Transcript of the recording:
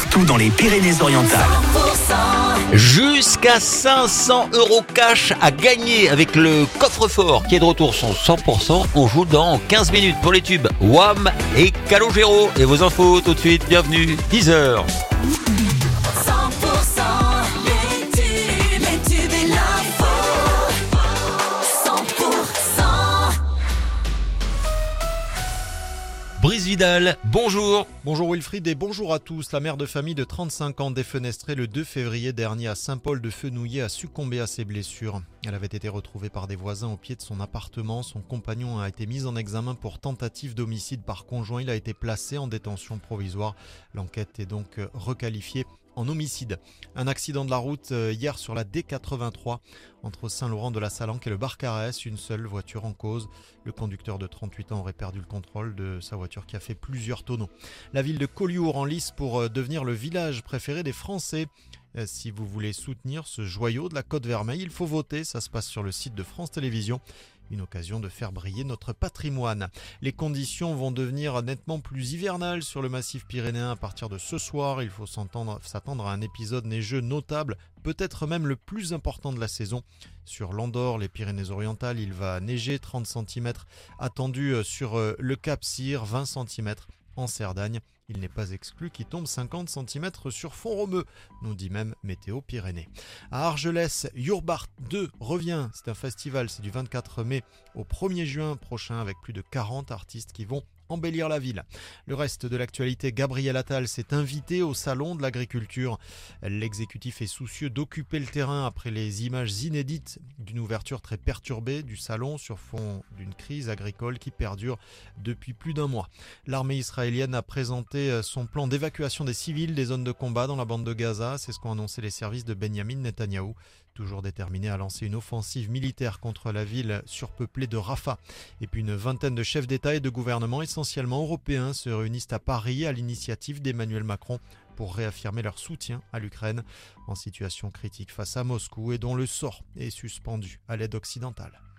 partout dans les Pyrénées-Orientales. Jusqu'à 500 euros cash à gagner avec le coffre-fort qui est de retour son 100%. On joue dans 15 minutes pour les tubes WAM et Calogero. Et vos infos tout de suite, bienvenue, 10h. Bonjour. Bonjour Wilfried et bonjour à tous. La mère de famille de 35 ans défenestrée le 2 février dernier à Saint-Paul-de-Fenouillet a succombé à ses blessures. Elle avait été retrouvée par des voisins au pied de son appartement. Son compagnon a été mis en examen pour tentative d'homicide par conjoint. Il a été placé en détention provisoire. L'enquête est donc euh, requalifiée en homicide. Un accident de la route euh, hier sur la D83 entre Saint-Laurent de la Salanque et le Barcarès. Une seule voiture en cause. Le conducteur de 38 ans aurait perdu le contrôle de sa voiture qui a fait plusieurs tonneaux. La ville de Collioure en lice pour euh, devenir le village préféré des Français. Euh, Si vous voulez soutenir ce joyau de la Côte Vermeille, il faut voter. Ça se passe sur le site de France Télévisions. Une occasion de faire briller notre patrimoine. Les conditions vont devenir nettement plus hivernales sur le massif pyrénéen à partir de ce soir. Il faut s'attendre à un épisode neigeux notable, peut-être même le plus important de la saison. Sur l'Andorre, les Pyrénées-Orientales, il va neiger 30 cm. Attendu euh, sur euh, le Cap Cyr, 20 cm. En Cerdagne, il n'est pas exclu qu'il tombe 50 cm sur fond romeux, nous dit même Météo Pyrénées. À Argelès, Yurbart 2 revient. C'est un festival, c'est du 24 mai au 1er juin prochain avec plus de 40 artistes qui vont embellir la ville. Le reste de l'actualité, Gabriel Attal s'est invité au salon de l'agriculture. L'exécutif est soucieux d'occuper le terrain après les images inédites d'une ouverture très perturbée du salon sur fond d'une crise agricole qui perdure depuis plus d'un mois. L'armée israélienne a présenté euh, son plan d'évacuation des civils des zones de combat dans la bande de Gaza. C'est ce qu'ont annoncé les services de Benjamin Netanyahou, toujours déterminé à lancer une offensive militaire contre la ville surpeuplée de Rafah. Et puis une vingtaine de chefs d'État et de gouvernement, essentiellement européens, se réunissent à Paris à l'initiative d'Emmanuel Macron pour réaffirmer leur soutien à l'Ukraine en situation critique face à Moscou et dont le sort est suspendu à l'aide occidentale.